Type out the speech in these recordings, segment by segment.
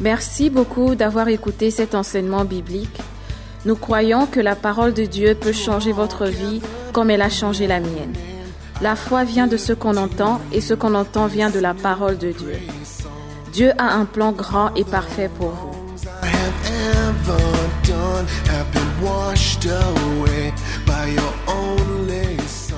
Merci beaucoup d'avoir écouté cet enseignement biblique. Nous croyons que la parole de Dieu peut changer votre vie comme elle a changé la mienne. La foi vient de ce qu'on entend et ce qu'on entend vient de la parole de Dieu. Dieu a un plan grand et parfait pour vous. I have ever done have been washed away by your only son.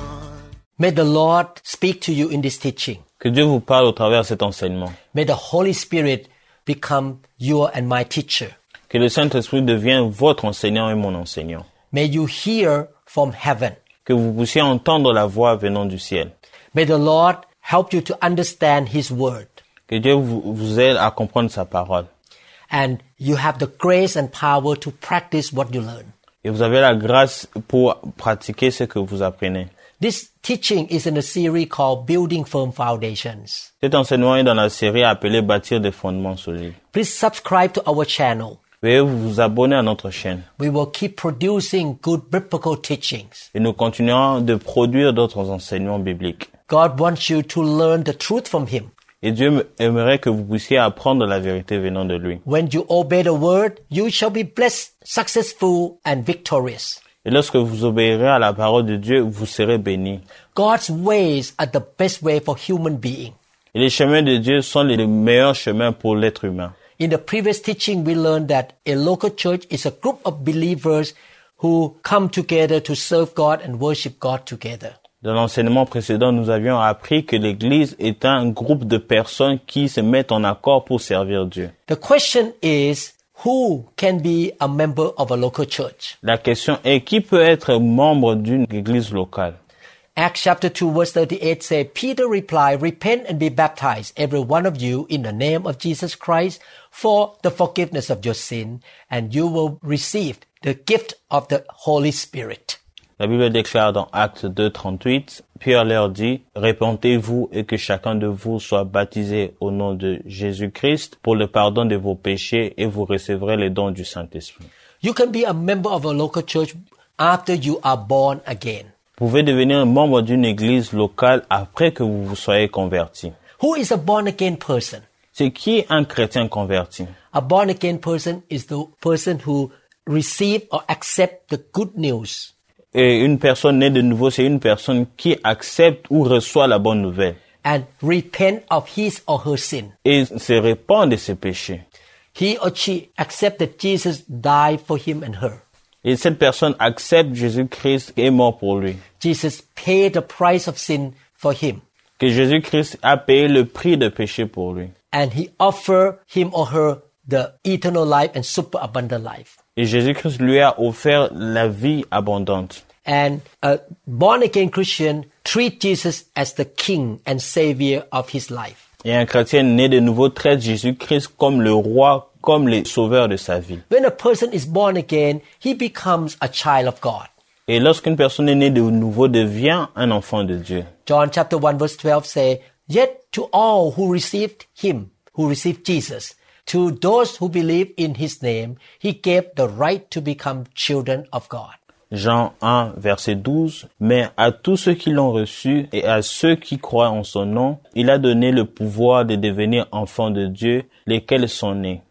May the Lord speak to you in this teaching. Que Dieu vous parle au travers de cet enseignement. May the Holy Spirit become your and my teacher. Que le Saint-Esprit devienne votre enseignant et mon enseignant. May you hear from heaven. Que vous puissiez entendre la voix venant du ciel. May the Lord help you to understand His word. Que Dieu vous, vous aide à comprendre sa parole. And you have the grace and power to practice what you learn. Et vous avez la grâce pour pratiquer ce que vous apprenez. This teaching is in a series called Building Firm Foundations. Cet enseignement est dans la série appelée Bâtir des fondements solides. Please subscribe to our channel. Veuillez vous abonner à notre chaîne. We will keep producing good biblical teachings. Et nous continuerons de produire d'autres enseignements bibliques. God wants you to learn the truth from Him. Et Dieu aimerait que vous puissiez apprendre la vérité venant de lui. When you obey the word, you shall be blessed, successful, and victorious. Et lorsque vous obéirez à la parole de Dieu, vous serez bénis. God's ways are the best way for human being. Et les chemins de Dieu sont les meilleurs chemins pour l'être humain. In the previous teaching, we learned that a local church is a group of believers who come together to serve God and worship God together. Dans l'enseignement précédent, nous avions appris que l'Église est un groupe de personnes qui se mettent en accord pour servir Dieu. The question is, who can be a member of a local church? La question est qui peut être membre d'une Église locale Acts chapter 2 verse 38 says, Peter replied, Repent and be baptized, every one of you, in the name of Jesus Christ, for the forgiveness of your sin, and you will receive the gift of the Holy Spirit. La Bible déclare dans Actes 2, 38, Pierre leur dit, Répentez-vous et que chacun de vous soit baptisé au nom de Jésus-Christ pour le pardon de vos péchés et vous recevrez les dons du Saint-Esprit. You can be a member of a local church after you are born again. Vous pouvez devenir membre d'une église locale après que vous vous soyez converti. Who is a born again person? C'est qui est un chrétien converti? A born again person is the person who receive or accept the good news. Et une personne née de nouveau, c'est une personne qui accepte ou reçoit la bonne nouvelle and repent of his or her sin. et se répand de ses péchés. He or she accept that Jesus died for him and her. Et cette personne accepte Jésus-Christ est mort pour lui. Jesus paid the price of sin for him. Que Jésus-Christ a payé le prix de péché pour lui. And he offered him or her the eternal life and super abundant life. Et Jésus-Christ lui a offert la vie abondante. And a born again Christian treat Jesus as the king and savior of his life. Et un chrétien né de nouveau traite Jésus-Christ comme le roi, comme le sauveur de sa vie. When a person is born again, he becomes a child of God. Et lorsqu'une personne est née de nouveau devient un enfant de Dieu. John chapter 1 verse 12 say, Yet to all who received him, who received Jesus, to those who believe in his name, he gave the right to become children of God. Jean 1, verset 12. Mais à tous ceux qui l'ont reçu et à ceux qui croient en son nom, il a donné le pouvoir de devenir enfants de Dieu, lesquels sont nés.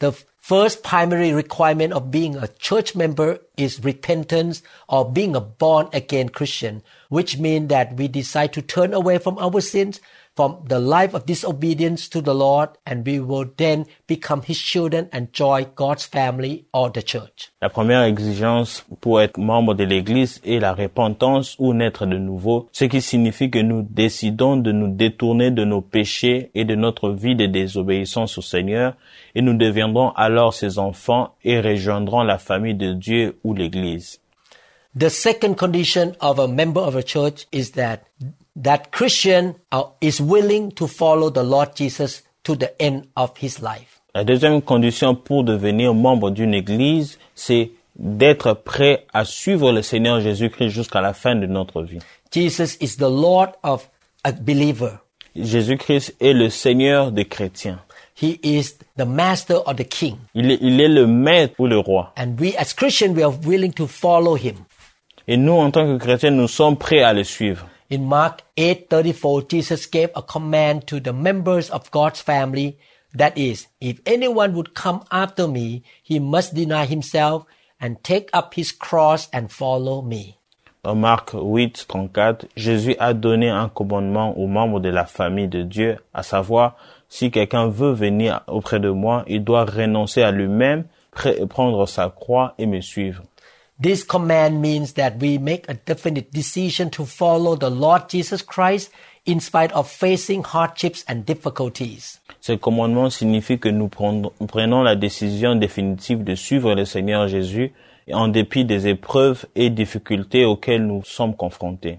The first primary requirement of being a church member is repentance or being a born again Christian, which means that we decide to turn away from our sins, from the life of disobedience to the Lord, and we will then become his children and join God's family or the church. La première exigence pour être membre de l'Église est la repentance ou naître de nouveau, ce qui signifie que nous décidons de nous détourner de nos péchés et de notre vie de désobéissance au Seigneur, et nous deviendrons alors ses enfants et rejoindrons la famille de Dieu ou l'Église. The second condition of a member of a church is that that Christian is willing to follow the Lord Jesus to the end of his life. La deuxième condition pour devenir membre d'une Église, c'est d'être prêt à suivre le Seigneur Jésus-Christ jusqu'à la fin de notre vie. Jesus is the Lord of a believer. Jésus-Christ est le Seigneur des chrétiens. He is the master or the king. Il est, il est le maître ou le roi. And we as Christians, we are willing to follow him. Et nous, en tant que chrétiens, nous sommes prêts à le suivre. In Mark 8:34, Jesus gave a command to the members of God's family That is, if anyone would come after me, he must deny himself and take up his cross and follow me. Dans Marc 8, 34, Jésus a donné un commandement aux membres de la famille de Dieu, à savoir, si quelqu'un veut venir auprès de moi, il doit renoncer à lui-même, pr- prendre sa croix et me suivre. This command means that we make a definite decision to follow the Lord Jesus Christ in spite of facing hardships and difficulties. Ce commandement signifie que nous prenons la décision définitive de suivre le Seigneur Jésus en dépit des épreuves et difficultés auxquelles nous sommes confrontés.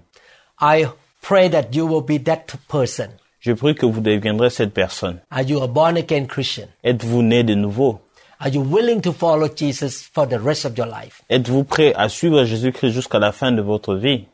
I pray that you will be that person. Je prie que vous deviendrez cette personne. Are you a born again Christian? Êtes-vous né de nouveau? Are you willing to follow Jesus for the rest of your life? Êtes-vous prêt à suivre Jésus-Christ jusqu'à la fin de votre vie?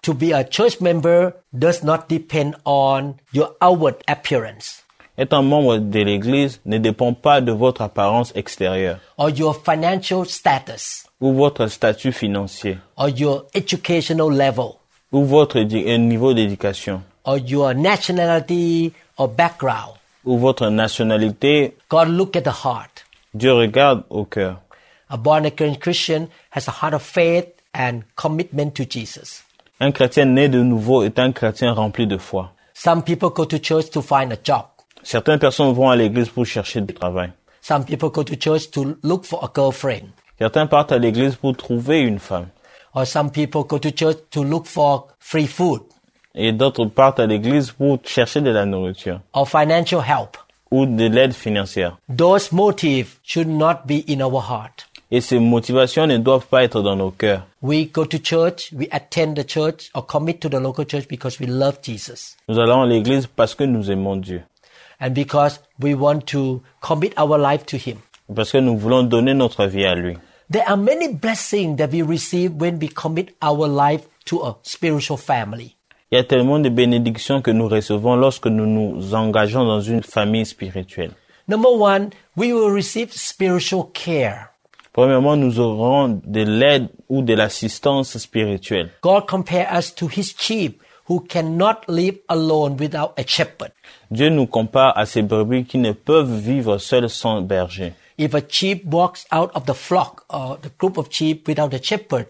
To be a church member does not depend on your outward appearance Être un membre de l'Église ne dépend pas de votre apparence extérieure or your financial status ou votre statut financier or your educational level ou votre niveau d'éducation or your nationality or background. ou votre nationalité. God look at the heart. Dieu regarde au cœur. A born again Christian has a heart of faith and commitment to Jesus. Un chrétien né de nouveau est un chrétien rempli de foi. Some people go to church to find a job. Certaines personnes vont à l'église pour chercher du travail. Some people go to church to look for a girlfriend. Certains partent à l'église pour trouver une femme. Or some people go to church to look for free food Et d'autres partent à l'église pour chercher de la nourriture or financial help. ou de l'aide financière. Those motives should not be in our heart. Et ces motivations ne doivent pas être dans nos cœurs. We go to church, we attend the church or commit to the local church because we love Jesus Nous allons à l'église parce que nous aimons Dieu. and because we want to commit our life to Him. Parce que nous voulons donner notre vie à lui. There are many blessings that we receive when we commit our life to a spiritual family. Il y a tellement de bénédictions que nous recevons lorsque nous nous engageons dans une famille spirituelle. Number one, we will receive spiritual care. Premièrement, nous aurons de l'aide ou de l'assistance spirituelle. God compare us to His sheep who cannot live alone without a shepherd. Dieu nous compare à ces brebis qui ne peuvent vivre seuls sans berger. If a sheep walks out of the flock or the group of sheep without a shepherd,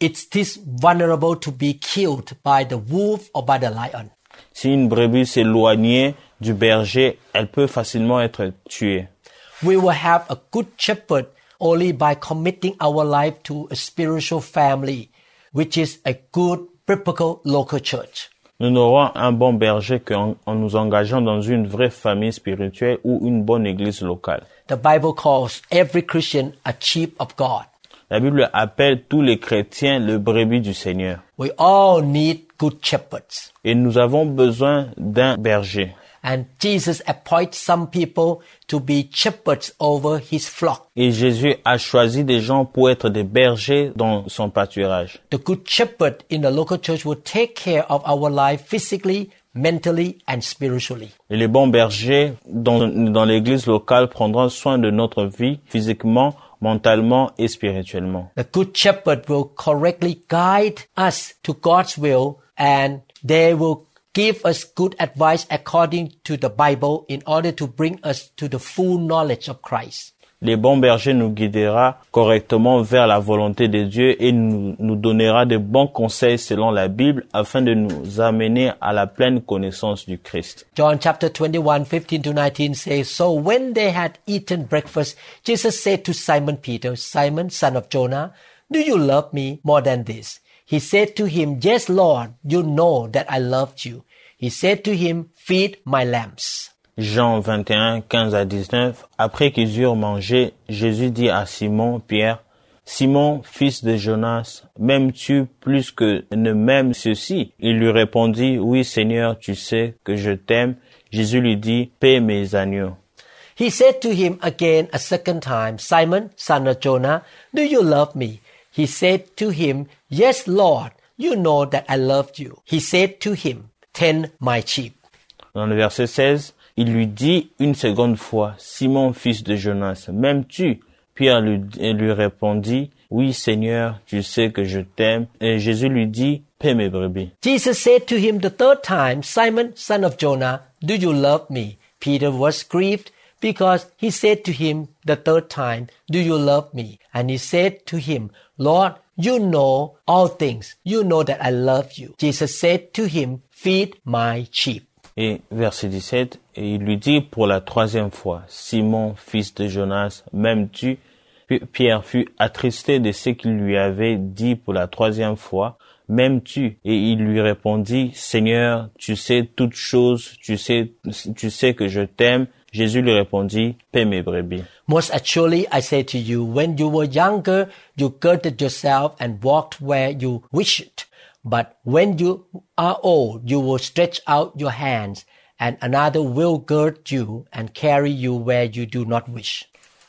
it's this vulnerable to be killed by the wolf or by the lion. Si une brebis s'éloignait du berger, elle peut facilement être tuée. We will have a good shepherd only by committing our life to a spiritual family, which is a good biblical local church. Nous n'aurons un bon berger qu'en en nous engageant dans une vraie famille spirituelle ou une bonne église locale. The Bible calls every Christian a sheep of God. La Bible appelle tous les chrétiens le brebis du Seigneur. We all need good shepherds. Et nous avons besoin d'un berger. And Jesus appoints some people to be shepherds over his flock. Et Jésus a choisi des gens pour être des bergers dans son pâturage. The good shepherd in the local church will take care of our life physically, mentally, and spiritually. Et les bons bergers dans, dans l'église locale prendront soin de notre vie physiquement, mentalement et spirituellement. The good shepherd will correctly guide us to God's will and they will give us good advice according to the Bible in order to bring us to the full knowledge of Christ. Les bons bergers nous guidera correctement vers la volonté de Dieu et nous, nous donnera de bons conseils selon la Bible afin de nous amener à la pleine connaissance du Christ. John chapter 21, 15 to 19 says, So when they had eaten breakfast, Jesus said to Simon Peter, Simon, son of Jonah, do you love me more than this? He said to him, Yes, Lord, you know that I loved you. He said to him, Feed my lambs. Jean 21, 15 à 19. Après qu'ils eurent mangé, Jésus dit à Simon, Pierre, Simon, fils de Jonas, m'aimes-tu plus que ne m'aime ceci? Il lui répondit, Oui, Seigneur, tu sais que je t'aime. Jésus lui dit, Paie mes agneaux. He said to him again a second time, Simon, son of Jonah, do you love me? He said to him, Yes, Lord, you know that I loved you. He said to him, Tend my sheep. Dans le verset 16, il lui dit une seconde fois, Simon, fils de Jonas, m'aimes-tu? Pierre lui, lui répondit, Oui, Seigneur, tu sais que je t'aime. Et Jésus lui dit, Paie mes brebis. Jesus said to him the third time, Simon, son of Jonah, do you love me? Peter was grieved because he said to him the third time, Do you love me? And he said to him, Lord, you know all things. You know that I love you. Jesus said to him, Feed my sheep. Et verset 17, et il lui dit pour la troisième fois, Simon, fils de Jonas, m'aimes-tu? Pierre fut attristé de ce qu'il lui avait dit pour la troisième fois, m'aimes-tu? Et il lui répondit, Seigneur, tu sais toutes choses, tu sais, tu sais que je t'aime. Jésus lui répondit, paie mes brebis. Most assuredly, I say to you, when you were younger, you girded yourself and walked where you wished. But when you are old, you will stretch out your hands, and another will gird you and carry you where you do not wish.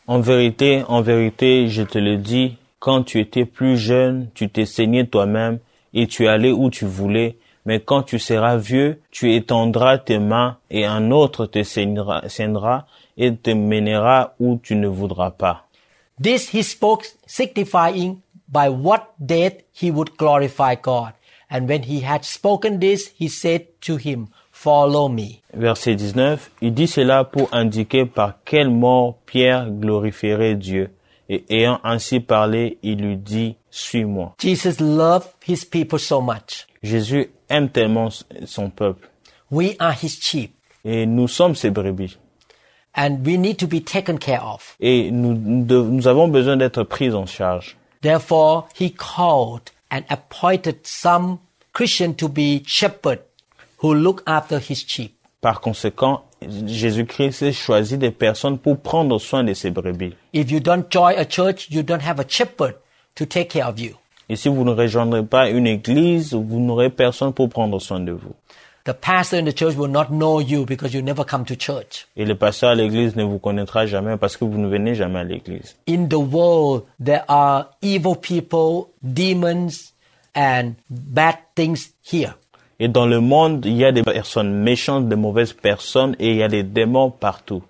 En vérité, en vérité, je te le dis, quand tu étais plus jeune, tu t'es saigné toi-même et tu allais où tu voulais, mais quand tu seras vieux, tu étendras tes mains et un autre te saignera, saignera et te mènera où tu ne voudras pas. This he spoke, signifying by what death he would glorify God. And when he had spoken this, he said to him, Follow me. Verset 19, il dit cela pour indiquer par quelle mort Pierre glorifierait Dieu. Et ayant ainsi parlé, il lui dit, Suis-moi. Jesus loved his people so much. Jésus aime tellement son peuple. We are his sheep, Et nous sommes ses brebis. and we need to be taken care of. Et nous, nous nous avons besoin d'être pris en charge. Therefore, he called and appointed some Christian to be shepherd who look after his sheep. Par conséquent, Jésus-Christ choisit des personnes pour prendre soin de ses brebis. If you don't join a church, you don't have a shepherd to take care of you. Et si vous ne rejoindrez pas une église, vous n'aurez personne pour prendre soin de vous. The pastor in the church will not know you because you never come to church. Et le pasteur à l'église ne vous connaîtra jamais parce que vous ne venez jamais à l'église. In the world, there are evil people, demons, and bad things here. Et dans le monde, il y a des personnes méchantes, des mauvaises personnes et il y a des démons partout.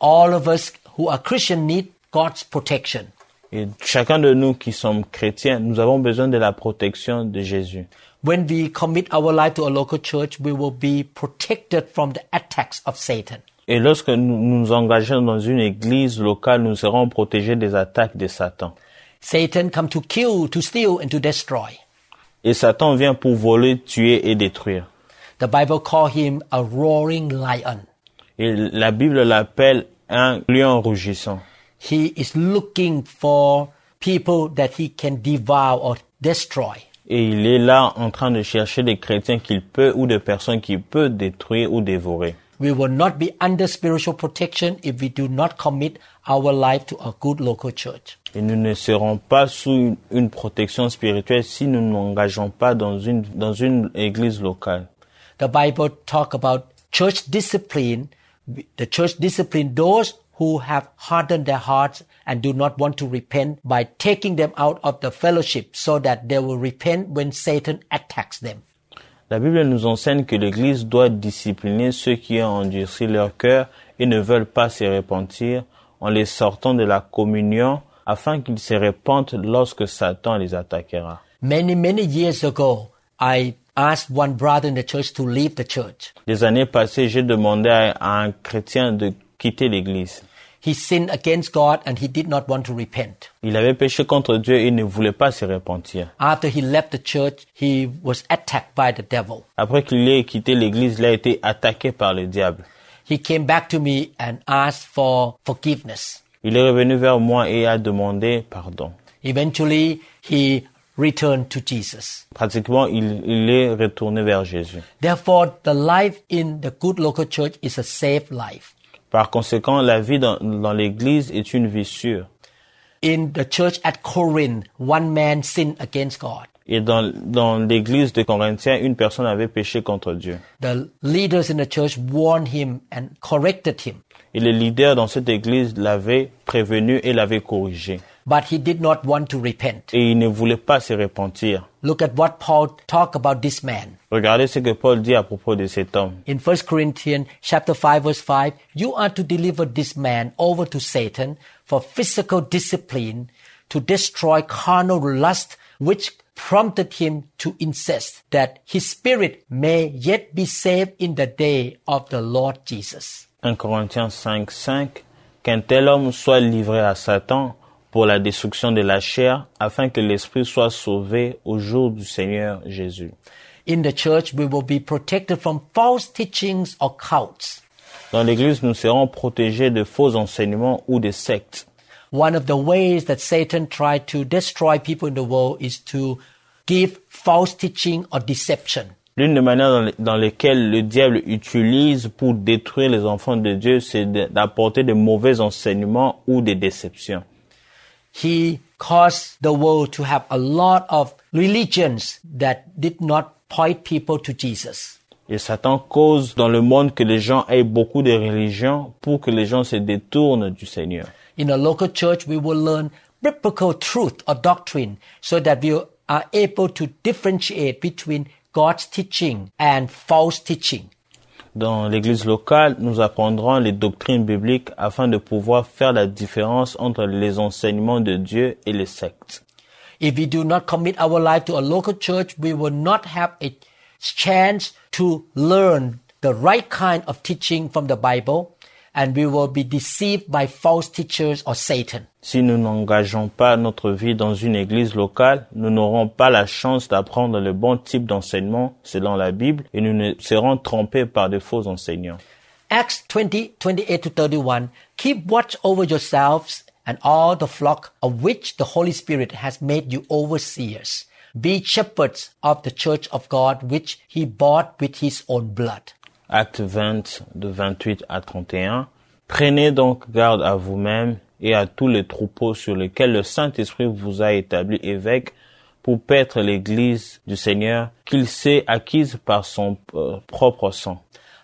All of us who are Christian need God's protection. Et chacun de nous qui sommes chrétiens, nous avons besoin de la protection de Jésus. When we commit our life to a local church, we will be protected from the attacks of Satan. Et lorsque nous nous engageons dans une église locale, nous serons protégés des attaques de Satan. Satan come to kill, to steal, and to destroy. Et Satan vient pour voler, tuer et détruire. The Bible call him a roaring lion. Et la Bible l'appelle un lion rougissant. He is looking for people that he can devour or destroy. Et il est là en train de chercher des chrétiens qu'il peut ou des personnes qu'il peut détruire ou dévorer. We will not be under spiritual protection if we do not commit our life to a good local church. Et nous ne serons pas sous une, protection spirituelle si nous ne nous engageons pas dans une, dans une église locale. The Bible talk about church discipline. The church discipline those who have hardened their hearts and do not want to repent by taking them out of the fellowship so that they will repent when Satan attacks them. La Bible nous enseigne que l'Église doit discipliner ceux qui ont endurci leur cœur et ne veulent pas se repentir en les sortant de la communion afin qu'ils se repentent lorsque Satan les attaquera. Many, many years ago, I asked one brother in the church to leave the church. Des années passées, j'ai demandé à, à un chrétien de quitter l'Église. He sinned against God and he did not want to repent. Il avait péché contre Dieu et ne voulait pas se repentir. After he left the church, he was attacked by the devil. Après qu'il ait quitté l'Église, il a été attaqué par le diable. He came back to me and asked for forgiveness. Il est revenu vers moi et a demandé pardon. Eventually, he returned to Jesus. Pratiquement, il, il est retourné vers Jésus. Therefore, the life in the good local church is a safe life. Par conséquent, la vie dans, dans l'Église est une vie sûre. In the church at Corinth, one man sinned against God. Et dans, dans l'église de Corinthiens, une personne avait péché contre Dieu. The leaders in the church warned him and corrected him, Et le leader dans cette église l'avait prévenu et l'avait corrigé. But he did not want to repent. Et il ne voulait pas se repentir. Look at what Paul talked about this man. Regardez ce que Paul dit à propos de cet homme. In 1 Corinthians chapter 5 verse 5, you are to deliver this man over to Satan for physical discipline to destroy carnal lust which prompted him to incest that his spirit may yet be saved in the day of the Lord Jesus. 1 Corinthiens 5, 5. qu'un tel homme soit livré à Satan pour la destruction de la chair, afin que l'esprit soit sauvé au jour du Seigneur Jésus. In the church, we will be protected from false teachings or cults. Dans l'Église, nous serons protégés de faux enseignements ou de sectes. One of the ways that Satan tried to destroy people in the world is to give false teaching or deception. L'une des manières dans, les- dans lesquelles le diable utilise pour détruire les enfants de Dieu, c'est d'apporter de mauvais enseignements ou des déceptions. He caused the world to have a lot of religions that did not point people to Jesus. Et Satan cause dans le monde que les gens aient beaucoup de religions pour que les gens se détournent du Seigneur. In a local church, we will learn biblical truth or doctrine so that we are able to differentiate between God's teaching and false teaching. Dans l'église locale, nous apprendrons les doctrines bibliques afin de pouvoir faire la différence entre les enseignements de Dieu et les sectes. If we do not commit our life to a local church, we will not have a chance to learn the right kind of teaching from the Bible and we will be deceived by false teachers or Satan. Si nous n'engageons pas notre vie dans une église locale, nous n'aurons pas la chance d'apprendre le bon type d'enseignement selon la Bible et nous ne serons trompés par de faux enseignants. Acts 20, 28 to 31. Keep watch over yourselves and all the flock of which the Holy Spirit has made you overseers. Be shepherds of the church of God which he bought with his own blood. Acte 20 de 28 à 31. Prenez donc garde à vous-même et à tous les troupeaux sur lesquels le Saint-Esprit vous a établi évêque pour paître l'église du Seigneur qu'il s'est acquise par son euh, propre sang.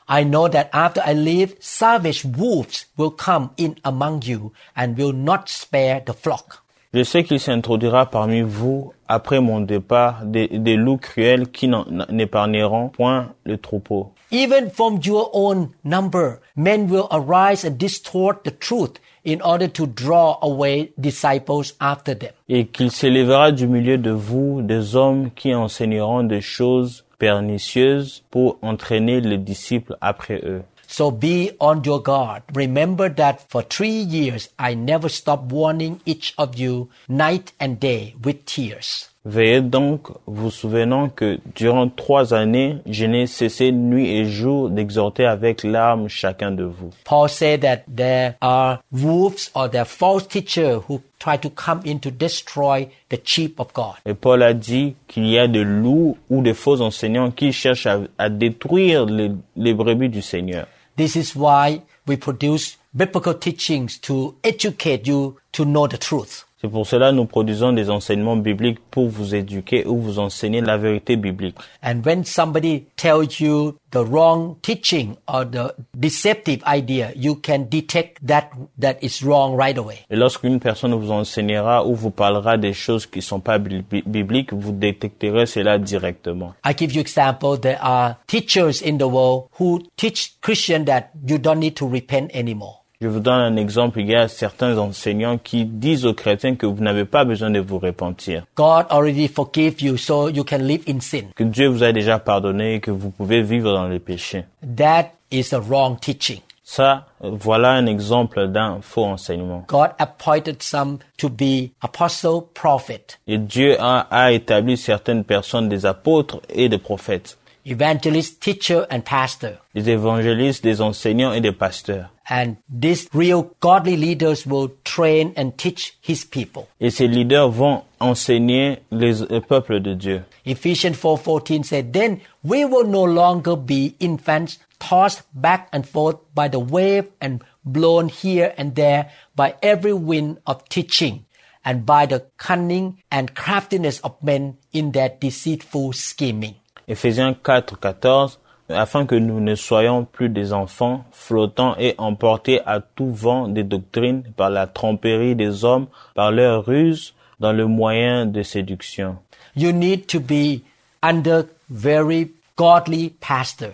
I know that after I leave, savage wolves will come in among you and will not spare the flock. Je sais qu'il s'introduira parmi vous après mon départ des, des loups cruels qui n'épargneront point le troupeau. Even from your own number, men will arise and distort the truth in order to draw away disciples after them. et qu'il s'élèvera du milieu de vous des hommes qui enseigneront des choses pernicieuses pour entraîner les disciples après eux. So be on your guard. Remember that for three years I never stopped warning each of you night and day with tears. Veillez donc, vous souvenant que durant trois années, je n'ai cessé nuit et jour d'exhorter avec larmes chacun de vous. Paul said that there are wolves or there are false teachers who try to come in to destroy the sheep of God. Et Paul a dit qu'il y a des loups ou des faux enseignants qui cherchent à, à détruire les, les brebis du Seigneur. This is why we produce biblical teachings to educate you to know the truth. C'est pour cela que nous produisons des enseignements bibliques pour vous éduquer ou vous enseigner la vérité biblique. And when somebody tells you the wrong teaching or the deceptive idea, you can detect that that is wrong right away. Et lorsqu'une personne vous enseignera ou vous parlera des choses qui ne sont pas bi- bi- bibliques, vous détecterez cela directement. I give you example. There are teachers in the world who teach Christian that you don't need to repent anymore. Je vous donne un exemple. Il y a certains enseignants qui disent aux chrétiens que vous n'avez pas besoin de vous repentir, God already forgave you, so you can live in sin. que Dieu vous a déjà pardonné et que vous pouvez vivre dans les péchés. That is a wrong teaching. Ça, voilà un exemple d'un faux enseignement. God appointed some to be apostle, prophet, Et Dieu a, a établi certaines personnes des apôtres et des prophètes, evangelist, teacher, and pastor. des évangélistes, des enseignants et des pasteurs. And these real godly leaders will train and teach his people. Et ces leaders vont enseigner les, le peuple de Dieu. Ephesians 4:14 said, "Then we will no longer be infants tossed back and forth by the wave and blown here and there by every wind of teaching and by the cunning and craftiness of men in their deceitful scheming." Éphésiens 4, 14, afin que nous ne soyons plus des enfants flottants et emportés à tout vent des doctrines par la tromperie des hommes, par leur ruse, dans le moyen de séduction. You need to be under very godly pastor.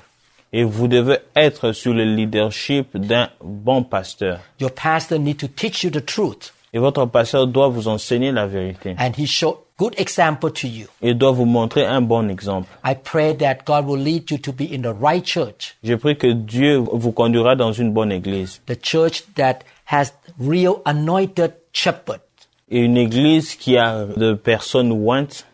Et vous devez être sous le leadership d'un bon pasteur. Your pastor need to teach you the truth Et votre pasteur doit vous enseigner la vérité. and he good example to you. Il doit vous montrer un bon exemple. I pray that God will lead you to be in the right church, Je prie que Dieu vous conduira dans une bonne église. the church that has real anointed shepherd. Et une église qui a de personnes ointes,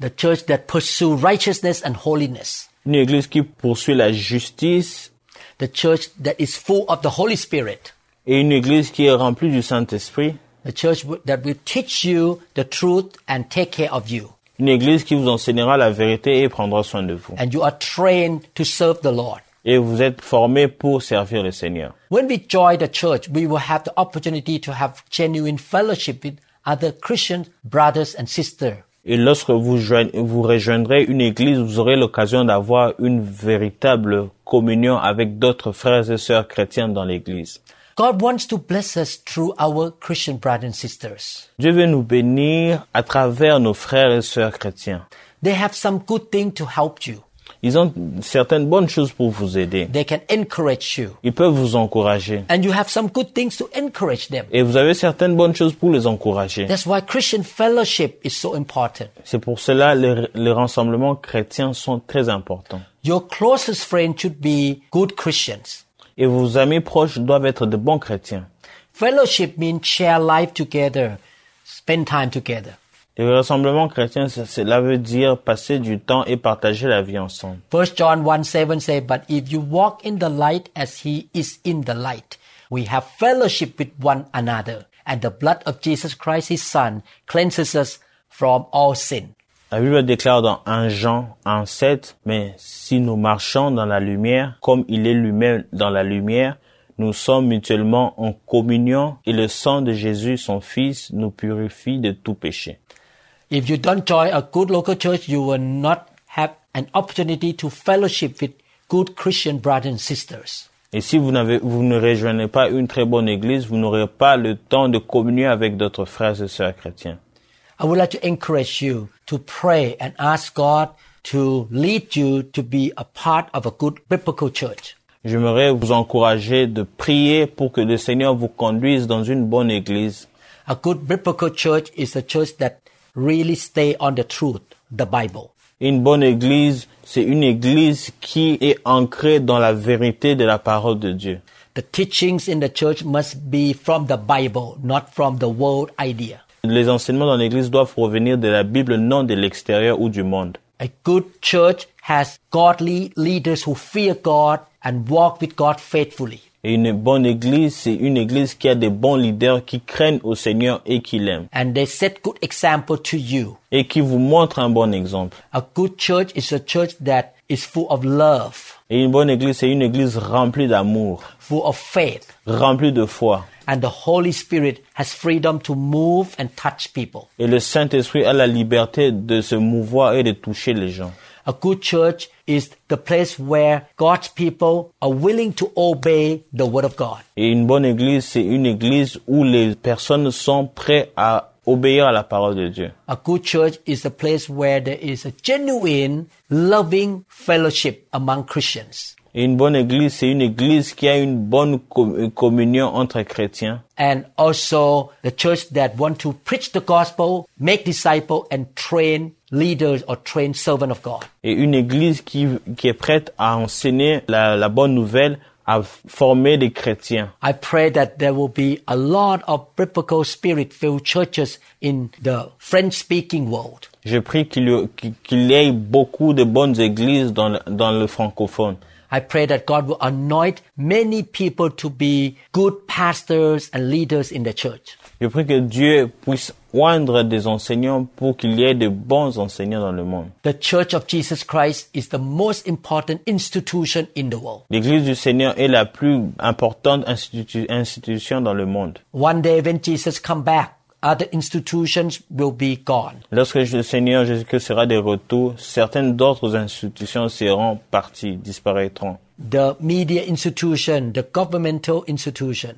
The church that pursue righteousness and holiness. une église qui poursuit la justice The church that is full of the Holy Spirit. et une église qui est remplie du Saint-Esprit. The church w- that will teach you the truth and take care of you. Une église qui vous enseignera la vérité et prendra soin de vous. And you are trained to serve the Lord. Et vous êtes formés pour servir le Seigneur. When we join the church, we will have the opportunity to have genuine fellowship with other Christian brothers and sisters. Et lorsque vous rejoindrez une église, vous aurez l'occasion d'avoir une véritable communion avec d'autres frères et sœurs chrétiens dans l'église. God wants to bless us through our Christian brothers and sisters. Dieu veut nous bénir à travers nos frères et sœurs chrétiens. They have some good thing to help you. Ils ont certaines bonnes choses pour vous aider. They can encourage you. Ils peuvent vous encourager. And you have some good things to encourage them. Et vous avez certaines bonnes choses pour les encourager. That's why Christian fellowship is so important. C'est pour cela les, les rassemblements chrétiens sont très importants. Your closest friends should be good Christians. Et vos amis proches doivent être de bons chrétiens. Fellowship means share life together, spend time together. Et le rassemblement chrétien, cela veut dire passer du temps et partager la vie ensemble. 1 John 1 7 says, But if you walk in the light as he is in the light, we have fellowship with one another, and the blood of Jesus Christ, his Son, cleanses us from all sin. La Bible déclare dans 1 Jean 1 7, mais si nous marchons dans la lumière, comme il est lui-même dans la lumière, nous sommes mutuellement en communion et le sang de Jésus, son Fils, nous purifie de tout péché. If you don't join a good local church, you will not have an opportunity to fellowship with good Christian brothers and sisters. Et si vous, vous ne rejoignez pas une très bonne église, vous n'aurez pas le temps de communier avec d'autres frères et sœurs chrétiens. I would like to encourage you to pray and ask God to lead you to be a part of a good biblical church. J'aimerais vous encourager de prier pour que le Seigneur vous conduise dans une bonne église. A good biblical church is a church that really stay on the truth, the Bible. Une bonne église, c'est une église qui est ancrée dans la vérité de la parole de Dieu. The teachings in the church must be from the Bible, not from the world idea. Les enseignements dans l'église doivent provenir de la Bible, non de l'extérieur ou du monde. A good church has godly leaders who fear God and walk with God faithfully. Et une bonne église, c'est une église qui a des bons leaders qui craignent au Seigneur et qui l'aiment. And they set good example to you. Et qui vous montrent un bon exemple. A good church is a church that is full of love, Et une bonne église, c'est une église remplie d'amour, full of faith, remplie de foi. and the Holy Spirit has freedom to move and touch people. Et le Saint-Esprit a la liberté de se mouvoir et de toucher les gens. A good church is the place where God's people are willing to obey the word of God. Et une bonne église, c'est une église où les personnes sont prêtes à obéir à la parole de Dieu. A good church is a place where there is a genuine, loving fellowship among Christians. Et une bonne église, c'est une église qui a une bonne com- communion entre chrétiens. And also the church that want to preach the gospel, make disciples, and train leaders or train servants of God. Et une église qui, qui est prête à enseigner la, la bonne nouvelle, à former des chrétiens. I pray that there will be a lot of biblical spirit-filled churches in the French-speaking world. Je prie qu'il y, qu'il- qu'il y ait beaucoup de bonnes églises dans le, dans le francophone. I pray that God will anoint many people to be good pastors and leaders in the church. Je prie que Dieu puisse oindre des enseignants pour qu'il y ait de bons enseignants dans le monde. The Church of Jesus Christ is the most important institution in the world. L'église du Seigneur est la plus importante institu- institution dans le monde. One day when Jesus come back, other institutions will be gone. Lorsque le Seigneur Jésus-Christ sera de retour, certaines d'autres institutions seront parties, disparaîtront. The media institution, the governmental institution,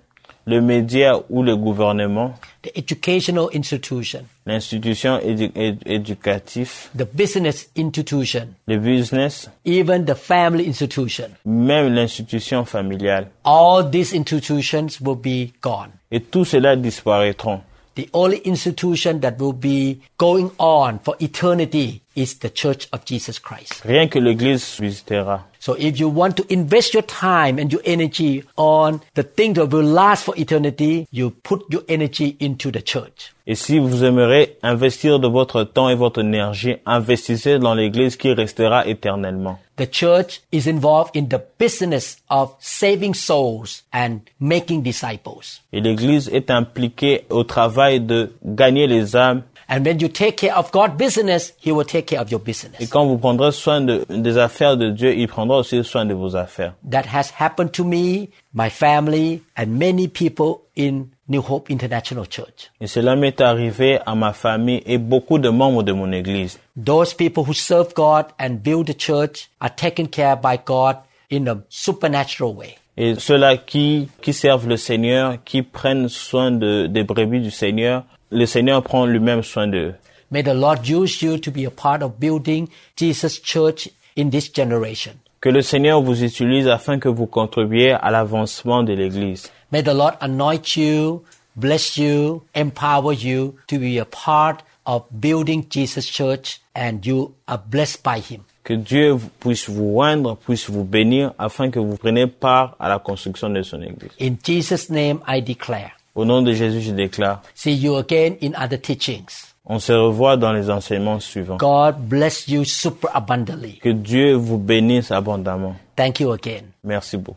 Le média ou le gouvernement, the educational institution, l'institution édu- éd- éducative, the business institution, le business, even the family institution. même l'institution familiale. All these institutions will be gone. Et tout cela disparaîtront. The only institution that will be going on for eternity is the Church of Jesus Christ. Rien que l'Église subsistera. So if you want to invest your time and your energy on the thing that will last for eternity, you put your energy into the church. Et si vous aimeriez investir de votre temps et votre énergie, investissez dans l'église qui restera éternellement. The church is involved in the business of saving souls and making disciples. Et l'église est impliquée au travail de gagner les âmes. And when you take care of God's business, He will take care of your business. Et quand vous prendrez soin de- des affaires de Dieu, il prendra aussi soin de vos affaires. That has happened to me, my family, and many people in New Hope International Church. Et cela m'est arrivé à ma famille et beaucoup de membres de mon église. Those people who serve God and build the church are taken care by God in a supernatural way. Et ceux-là qui, qui servent le Seigneur, qui prennent soin de, des brebis du Seigneur, le Seigneur prend lui-même soin d'eux. May the Lord use you to be a part of building Jesus' church in this generation. Que le Seigneur vous utilise afin que vous contribuiez à l'avancement de l'église. May the Lord anoint you, bless you, empower you to be a part of building Jesus' church and you are blessed by Him. Que Dieu puisse vous oindre, puisse vous bénir afin que vous preniez part à la construction de son église. In Jesus' name I declare. Au nom de Jésus, je déclare, See you again in other teachings. on se revoit dans les enseignements suivants. God bless you super abundantly. Que Dieu vous bénisse abondamment. Thank you again. Merci beaucoup.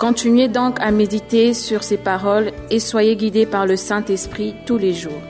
Continuez donc à méditer sur ces paroles et soyez guidés par le Saint-Esprit tous les jours.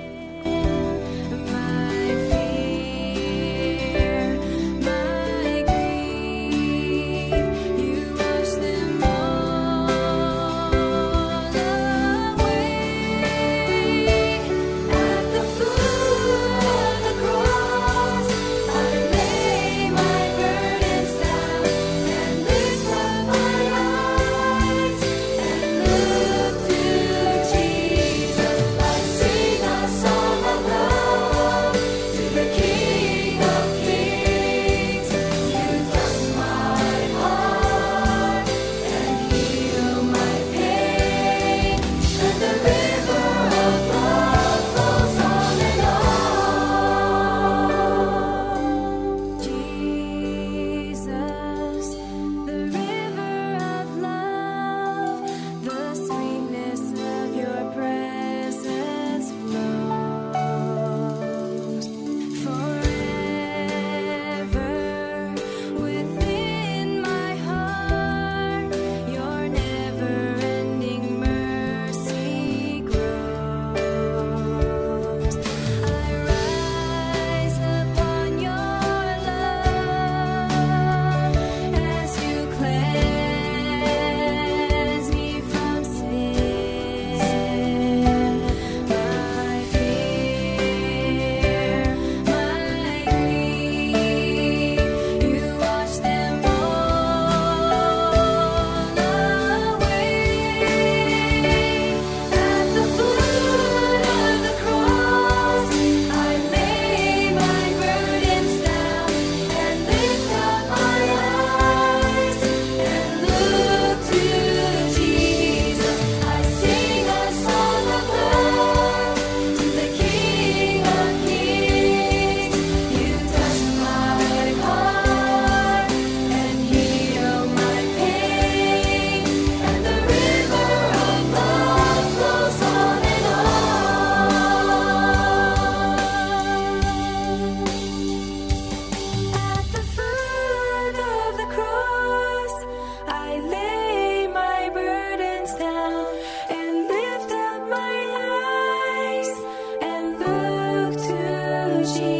she